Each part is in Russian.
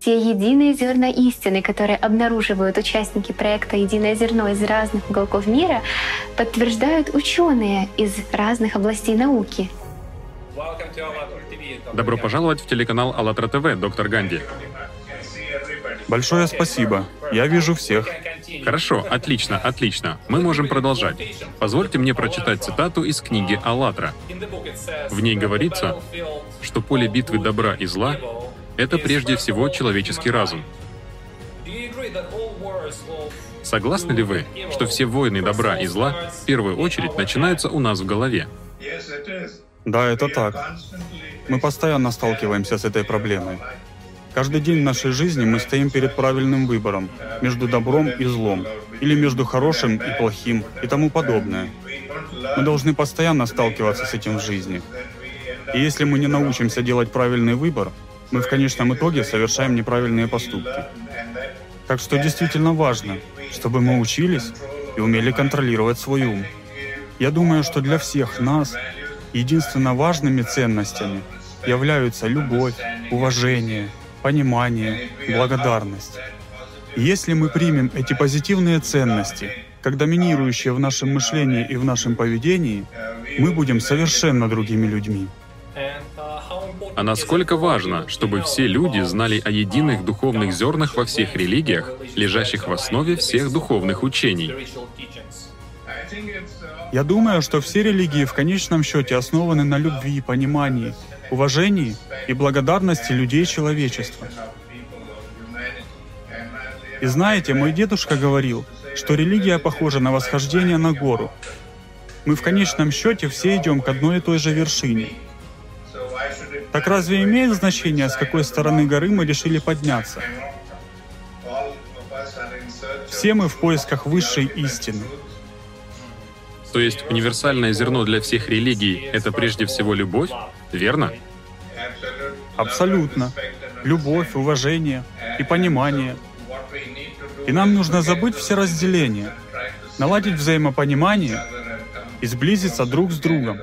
Те единые зерна истины, которые обнаруживают участники проекта «Единое зерно» из разных уголков мира, подтверждают ученые из разных областей науки. Добро пожаловать в телеканал АЛЛАТРА ТВ, доктор Ганди. Большое спасибо. Я вижу всех. Хорошо, отлично, отлично. Мы можем продолжать. Позвольте мне прочитать цитату из книги «АЛЛАТРА». В ней говорится, что поле битвы добра и зла это прежде всего человеческий разум. Согласны ли вы, что все войны добра и зла в первую очередь начинаются у нас в голове? Да, это так. Мы постоянно сталкиваемся с этой проблемой. Каждый день нашей жизни мы стоим перед правильным выбором между добром и злом, или между хорошим и плохим, и тому подобное. Мы должны постоянно сталкиваться с этим в жизни. И если мы не научимся делать правильный выбор, мы в конечном итоге совершаем неправильные поступки. Так что действительно важно, чтобы мы учились и умели контролировать свой ум. Я думаю, что для всех нас единственно важными ценностями являются любовь, уважение, понимание, благодарность. Если мы примем эти позитивные ценности, как доминирующие в нашем мышлении и в нашем поведении, мы будем совершенно другими людьми. А насколько важно, чтобы все люди знали о единых духовных зернах во всех религиях, лежащих в основе всех духовных учений? Я думаю, что все религии в конечном счете основаны на любви, понимании, уважении и благодарности людей человечества. И знаете, мой дедушка говорил, что религия похожа на восхождение на гору. Мы в конечном счете все идем к одной и той же вершине — так разве имеет значение, с какой стороны горы мы решили подняться? Все мы в поисках высшей истины. То есть универсальное зерно для всех религий — это прежде всего любовь, верно? Абсолютно. Любовь, уважение и понимание. И нам нужно забыть все разделения, наладить взаимопонимание и сблизиться друг с другом.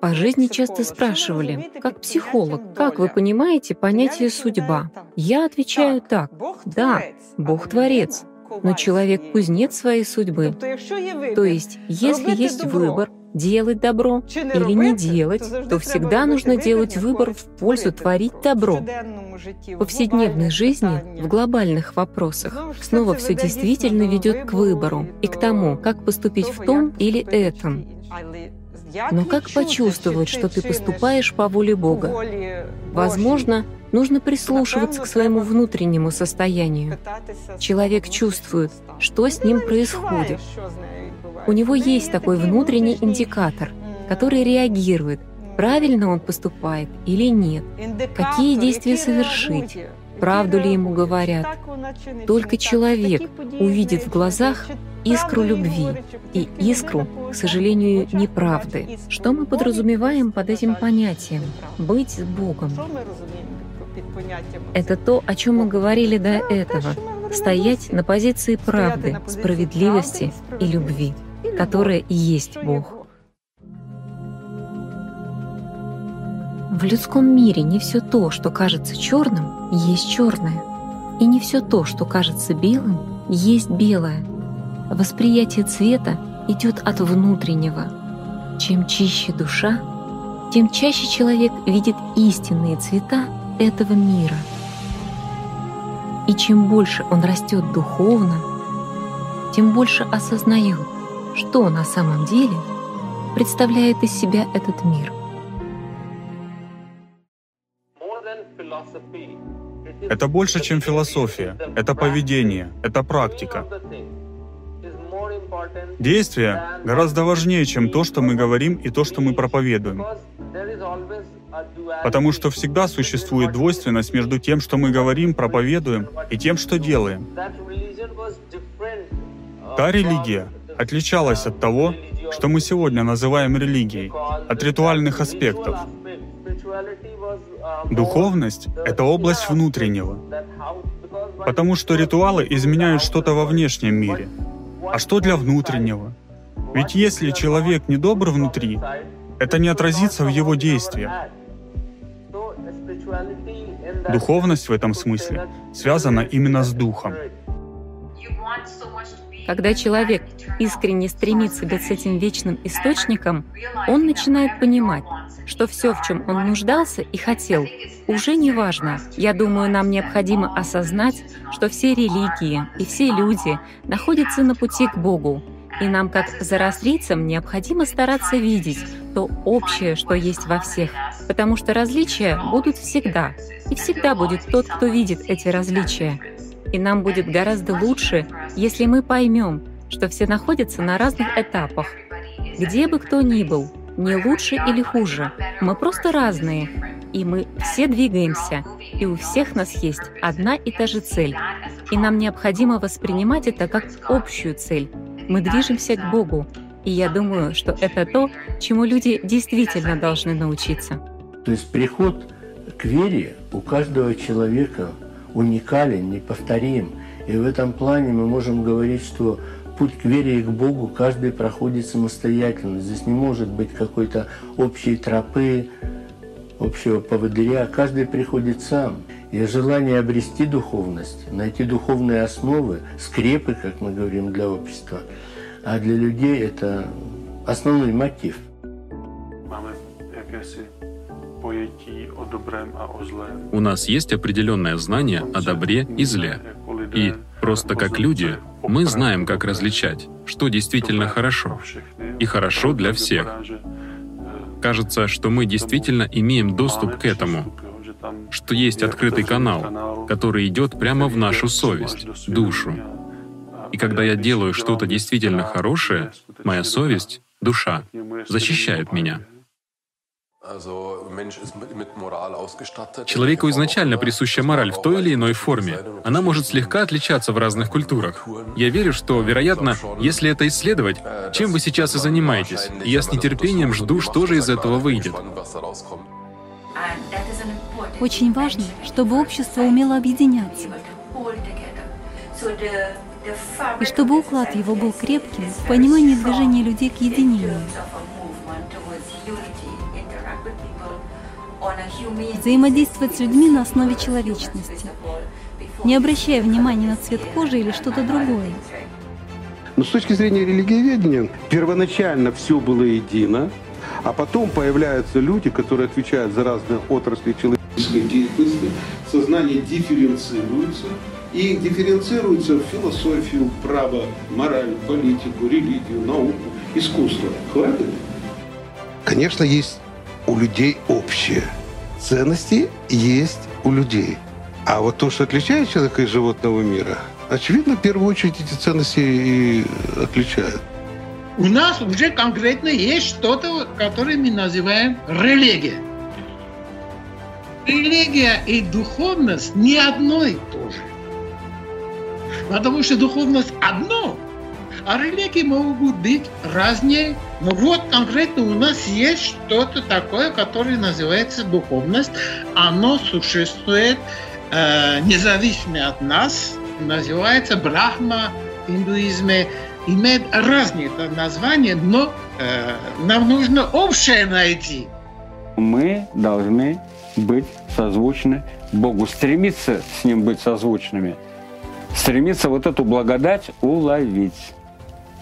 По жизни часто спрашивали, как психолог, как вы понимаете понятие «судьба»? Я отвечаю так, да, Бог Творец, но человек кузнец своей судьбы. То есть, если есть выбор, делать добро или не делать, то всегда нужно делать выбор в пользу творить добро. В повседневной жизни, в глобальных вопросах, снова все действительно ведет к выбору и к тому, как поступить в том или этом. Но как почувствовать, что ты поступаешь по воле Бога? Возможно, нужно прислушиваться к своему внутреннему состоянию. Человек чувствует, что с ним происходит. У него есть такой внутренний индикатор, который реагирует, правильно он поступает или нет, какие действия совершить, правду ли ему говорят. Только человек увидит в глазах искру любви и искру, к сожалению, неправды. Что мы подразумеваем под этим понятием «быть с Богом»? Это то, о чем мы говорили до этого — стоять на позиции правды, справедливости и любви которое и есть Бог. В людском мире не все то, что кажется черным, есть черное, и не все то, что кажется белым, есть белое. Восприятие цвета идет от внутреннего. Чем чище душа, тем чаще человек видит истинные цвета этого мира. И чем больше он растет духовно, тем больше осознает, что на самом деле представляет из себя этот мир. Это больше, чем философия. Это поведение, это практика. Действие гораздо важнее, чем то, что мы говорим и то, что мы проповедуем. Потому что всегда существует двойственность между тем, что мы говорим, проповедуем, и тем, что делаем. Та религия, отличалась от того, что мы сегодня называем религией, от ритуальных аспектов. Духовность — это область внутреннего, потому что ритуалы изменяют что-то во внешнем мире. А что для внутреннего? Ведь если человек недобр внутри, это не отразится в его действиях. Духовность в этом смысле связана именно с духом. Когда человек искренне стремится быть с этим вечным источником, он начинает понимать, что все, в чем он нуждался и хотел, уже не важно. Я думаю, нам необходимо осознать, что все религии и все люди находятся на пути к Богу, и нам, как зарастрийцам, необходимо стараться видеть то общее, что есть во всех, потому что различия будут всегда, и всегда будет тот, кто видит эти различия. И нам будет гораздо лучше, если мы поймем, что все находятся на разных этапах. Где бы кто ни был, не лучше или хуже, мы просто разные, и мы все двигаемся, и у всех нас есть одна и та же цель. И нам необходимо воспринимать это как общую цель. Мы движемся к Богу, и я думаю, что это то, чему люди действительно должны научиться. То есть приход к вере у каждого человека уникален, неповторим. И в этом плане мы можем говорить, что путь к вере и к Богу каждый проходит самостоятельно. Здесь не может быть какой-то общей тропы, общего поводыря. Каждый приходит сам. И желание обрести духовность, найти духовные основы, скрепы, как мы говорим, для общества, а для людей это основной мотив. У нас есть определенное знание о добре и зле. И просто как люди мы знаем, как различать, что действительно хорошо. И хорошо для всех. Кажется, что мы действительно имеем доступ к этому, что есть открытый канал, который идет прямо в нашу совесть, душу. И когда я делаю что-то действительно хорошее, моя совесть, душа, защищает меня. Человеку изначально присуща мораль в той или иной форме. Она может слегка отличаться в разных культурах. Я верю, что, вероятно, если это исследовать, чем вы сейчас и занимаетесь, и я с нетерпением жду, что же из этого выйдет. Очень важно, чтобы общество умело объединяться. И чтобы уклад его был крепким в понимании движения людей к единению. Взаимодействовать с людьми на основе человечности, не обращая внимания на цвет кожи или что-то другое. Но с точки зрения религиоведения, первоначально все было едино, а потом появляются люди, которые отвечают за разные отрасли человеческой деятельности, сознание дифференцируется, и дифференцируется в философию, право, мораль, политику, религию, науку, искусство. Хватит? Конечно, есть у людей общее. Ценности есть у людей. А вот то, что отличает человека из животного мира, очевидно, в первую очередь эти ценности и отличают. У нас уже конкретно есть что-то, которое мы называем религия. Религия и духовность не одно и то же. Потому что духовность одно, а религии могут быть разные. Но вот конкретно у нас есть что-то такое, которое называется духовность. Оно существует э, независимо от нас. Называется Брахма в индуизме. Имеет разные названия, но э, нам нужно общее найти. Мы должны быть созвучны Богу, стремиться с Ним быть созвучными, стремиться вот эту благодать уловить.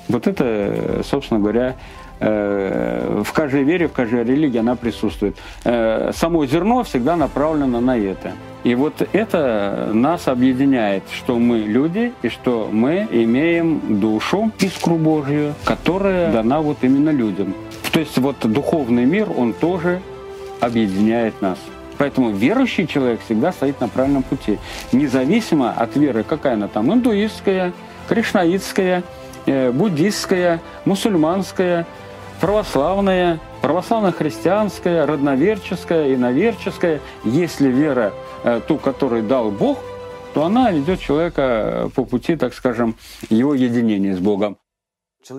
Вот это, собственно говоря, э, в каждой вере, в каждой религии она присутствует. Э, само зерно всегда направлено на это. И вот это нас объединяет, что мы люди и что мы имеем душу, искру Божью, которая дана вот именно людям. То есть вот духовный мир, он тоже объединяет нас. Поэтому верующий человек всегда стоит на правильном пути. Независимо от веры, какая она там, индуистская, кришнаитская, буддистская, мусульманская, православная, православно-христианская, родноверческая, иноверческая. Если вера э, ту, которую дал Бог, то она ведет человека по пути, так скажем, его единения с Богом.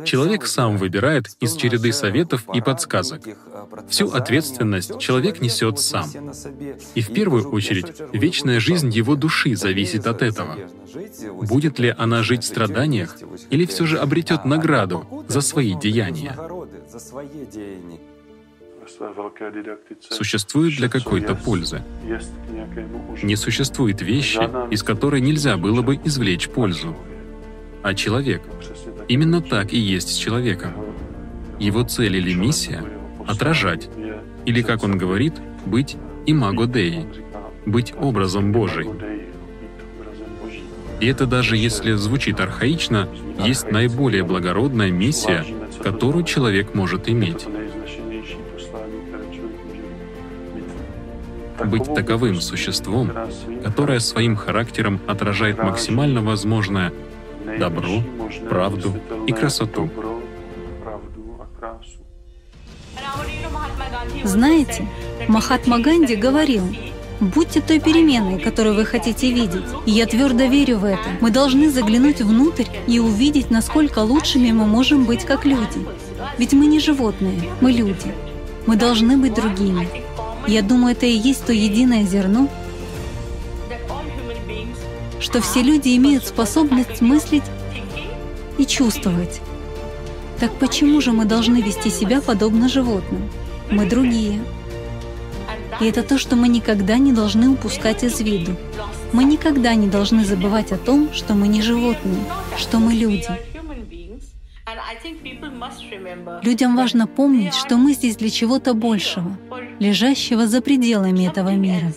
Человек сам выбирает из череды советов и подсказок. Всю ответственность человек несет сам. И в первую очередь, вечная жизнь его души зависит от этого. Будет ли она жить в страданиях или все же обретет награду за свои деяния? существует для какой-то пользы. Не существует вещи, из которой нельзя было бы извлечь пользу. А человек — именно так и есть с человеком. Его цель или миссия — отражать, или, как он говорит, быть имаго Деи, быть образом Божий. И это даже если звучит архаично, есть наиболее благородная миссия, которую человек может иметь. Быть таковым существом, которое своим характером отражает максимально возможное добро, правду и красоту. Знаете, Махатма Ганди говорил, Будьте той переменной, которую вы хотите видеть. И я твердо верю в это. Мы должны заглянуть внутрь и увидеть, насколько лучшими мы можем быть как люди. Ведь мы не животные, мы люди. Мы должны быть другими. Я думаю, это и есть то единое зерно, что все люди имеют способность мыслить и чувствовать. Так почему же мы должны вести себя подобно животным? Мы другие. И это то, что мы никогда не должны упускать из виду. Мы никогда не должны забывать о том, что мы не животные, что мы люди. Людям важно помнить, что мы здесь для чего-то большего, лежащего за пределами этого мира.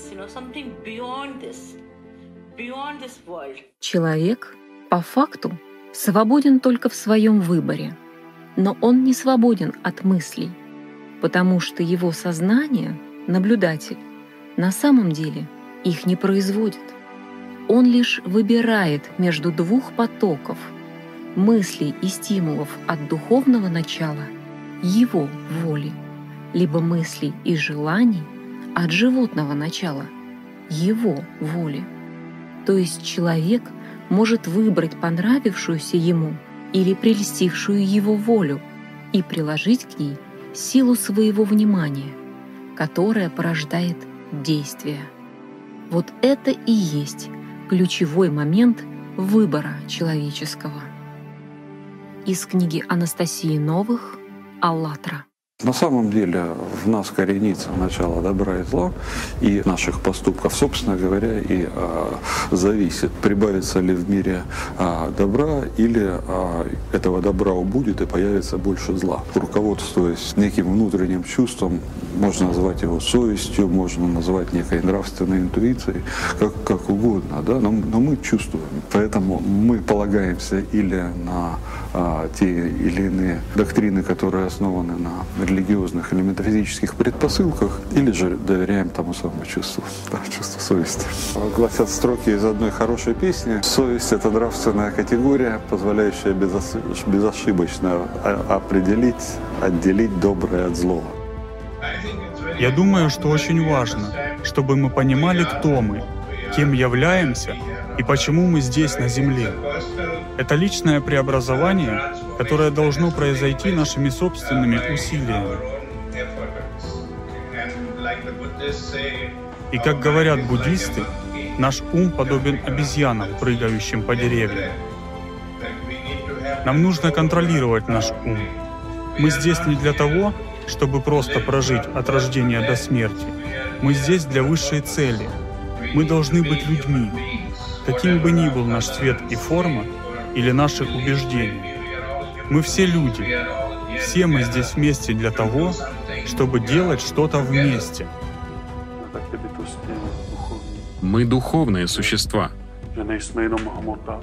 Человек, по факту, свободен только в своем выборе, но он не свободен от мыслей, потому что его сознание — наблюдатель, на самом деле их не производит. Он лишь выбирает между двух потоков мыслей и стимулов от духовного начала, его воли, либо мыслей и желаний от животного начала, его воли. То есть человек может выбрать понравившуюся ему или прельстившую его волю и приложить к ней силу своего внимания которое порождает действие. Вот это и есть ключевой момент выбора человеческого. Из книги Анастасии Новых «АЛЛАТРА». На самом деле в нас коренится начало добра и зла, и наших поступков, собственно говоря, и а, зависит, прибавится ли в мире а, добра или а, этого добра убудет и появится больше зла. Руководствуясь неким внутренним чувством, можно назвать его совестью, можно назвать некой нравственной интуицией, как, как угодно, да? но, но мы чувствуем. Поэтому мы полагаемся или на а, те или иные доктрины, которые основаны на религиозных или метафизических предпосылках, или же доверяем тому самому чувству, да, чувству совести. Гласят строки из одной хорошей песни. Совесть — это нравственная категория, позволяющая безошибочно определить, отделить доброе от злого. Я думаю, что очень важно, чтобы мы понимали, кто мы, кем являемся и почему мы здесь, на Земле. Это личное преобразование, которое должно произойти нашими собственными усилиями. И как говорят буддисты, наш ум подобен обезьянам, прыгающим по деревьям. Нам нужно контролировать наш ум. Мы здесь не для того, чтобы просто прожить от рождения до смерти. Мы здесь для высшей цели. Мы должны быть людьми. Каким бы ни был наш цвет и форма, или наших убеждений. Мы все люди. Все мы здесь вместе для того, чтобы делать что-то вместе. Мы духовные существа.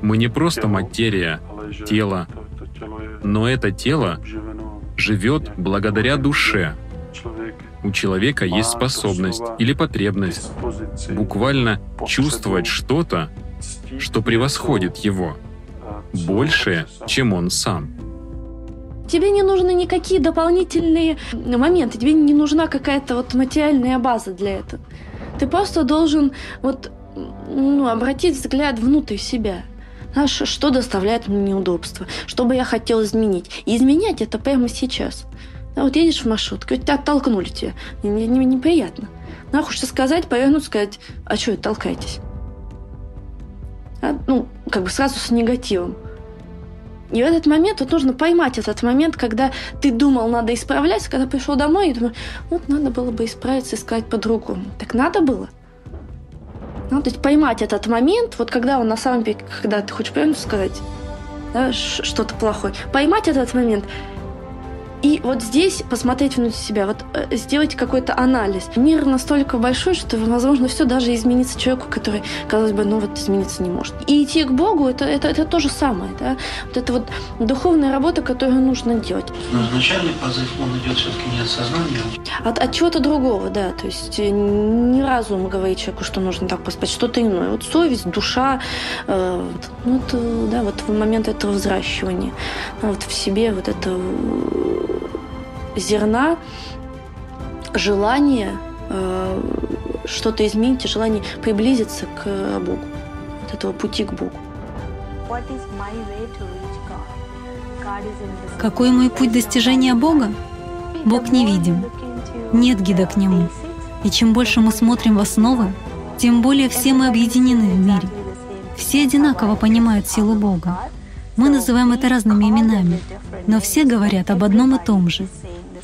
Мы не просто материя, тело, но это тело живет благодаря душе. У человека есть способность или потребность буквально чувствовать что-то, что превосходит его больше, чем он сам. Тебе не нужны никакие дополнительные моменты, тебе не нужна какая-то вот материальная база для этого. Ты просто должен вот ну, обратить взгляд внутрь себя. Знаешь, что доставляет мне неудобства, что бы я хотел изменить. И изменять это прямо сейчас. А вот едешь в маршрутке, оттолкнули тебя. Мне не, неприятно. Надо хочется сказать, повернуть, сказать, а что вы толкаетесь? А, ну, как бы сразу с негативом. И в этот момент вот нужно поймать этот момент, когда ты думал, надо исправляться, когда пришел домой и думаешь, вот надо было бы исправиться и сказать по-другому. Так надо было? Ну, то есть поймать этот момент, вот когда он на самом деле, когда ты хочешь правильно сказать, да, что-то плохое, поймать этот момент – и вот здесь посмотреть внутрь себя, вот э, сделать какой-то анализ. Мир настолько большой, что, возможно, все даже изменится человеку, который, казалось бы, ну вот измениться не может. И идти к Богу это, это, это то же самое. Да? Вот это вот духовная работа, которую нужно делать. Но изначальный позыв, он идет все-таки не от сознания. От, от чего-то другого, да. То есть э, не разум говорит человеку, что нужно так поспать, что-то иное. Вот совесть, душа, э, ну, это, да, вот в момент этого взращивания, вот в себе вот это зерна желание э, что-то изменить, желание приблизиться к Богу, от этого пути к Богу. Какой мой путь достижения Бога? Бог невидим. Нет гида к Нему. И чем больше мы смотрим в основы, тем более все мы объединены в мире. Все одинаково понимают силу Бога. Мы называем это разными именами, но все говорят об одном и том же —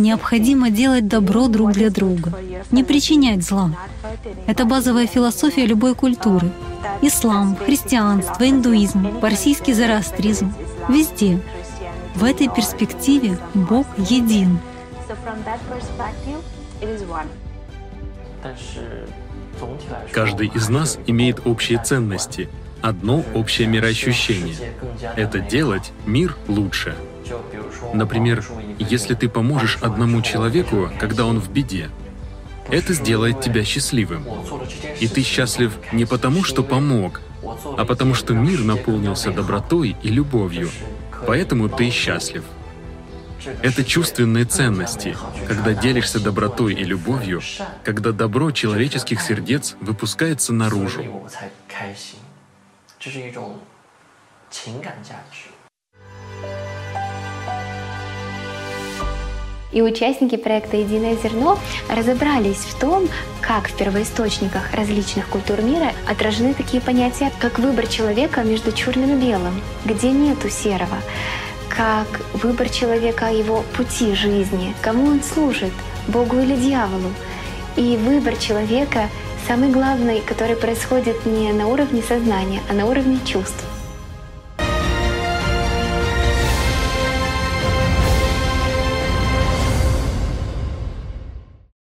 Необходимо делать добро друг для друга, не причинять зла. Это базовая философия любой культуры. Ислам, христианство, индуизм, парсийский зороастризм — везде. В этой перспективе Бог един. Каждый из нас имеет общие ценности, одно общее мироощущение. Это делать мир лучше — Например, если ты поможешь одному человеку, когда он в беде, это сделает тебя счастливым. И ты счастлив не потому, что помог, а потому что мир наполнился добротой и любовью. Поэтому ты счастлив. Это чувственные ценности, когда делишься добротой и любовью, когда добро человеческих сердец выпускается наружу. И участники проекта «Единое зерно» разобрались в том, как в первоисточниках различных культур мира отражены такие понятия, как выбор человека между черным и белым, где нету серого, как выбор человека его пути жизни, кому он служит, Богу или дьяволу. И выбор человека самый главный, который происходит не на уровне сознания, а на уровне чувств.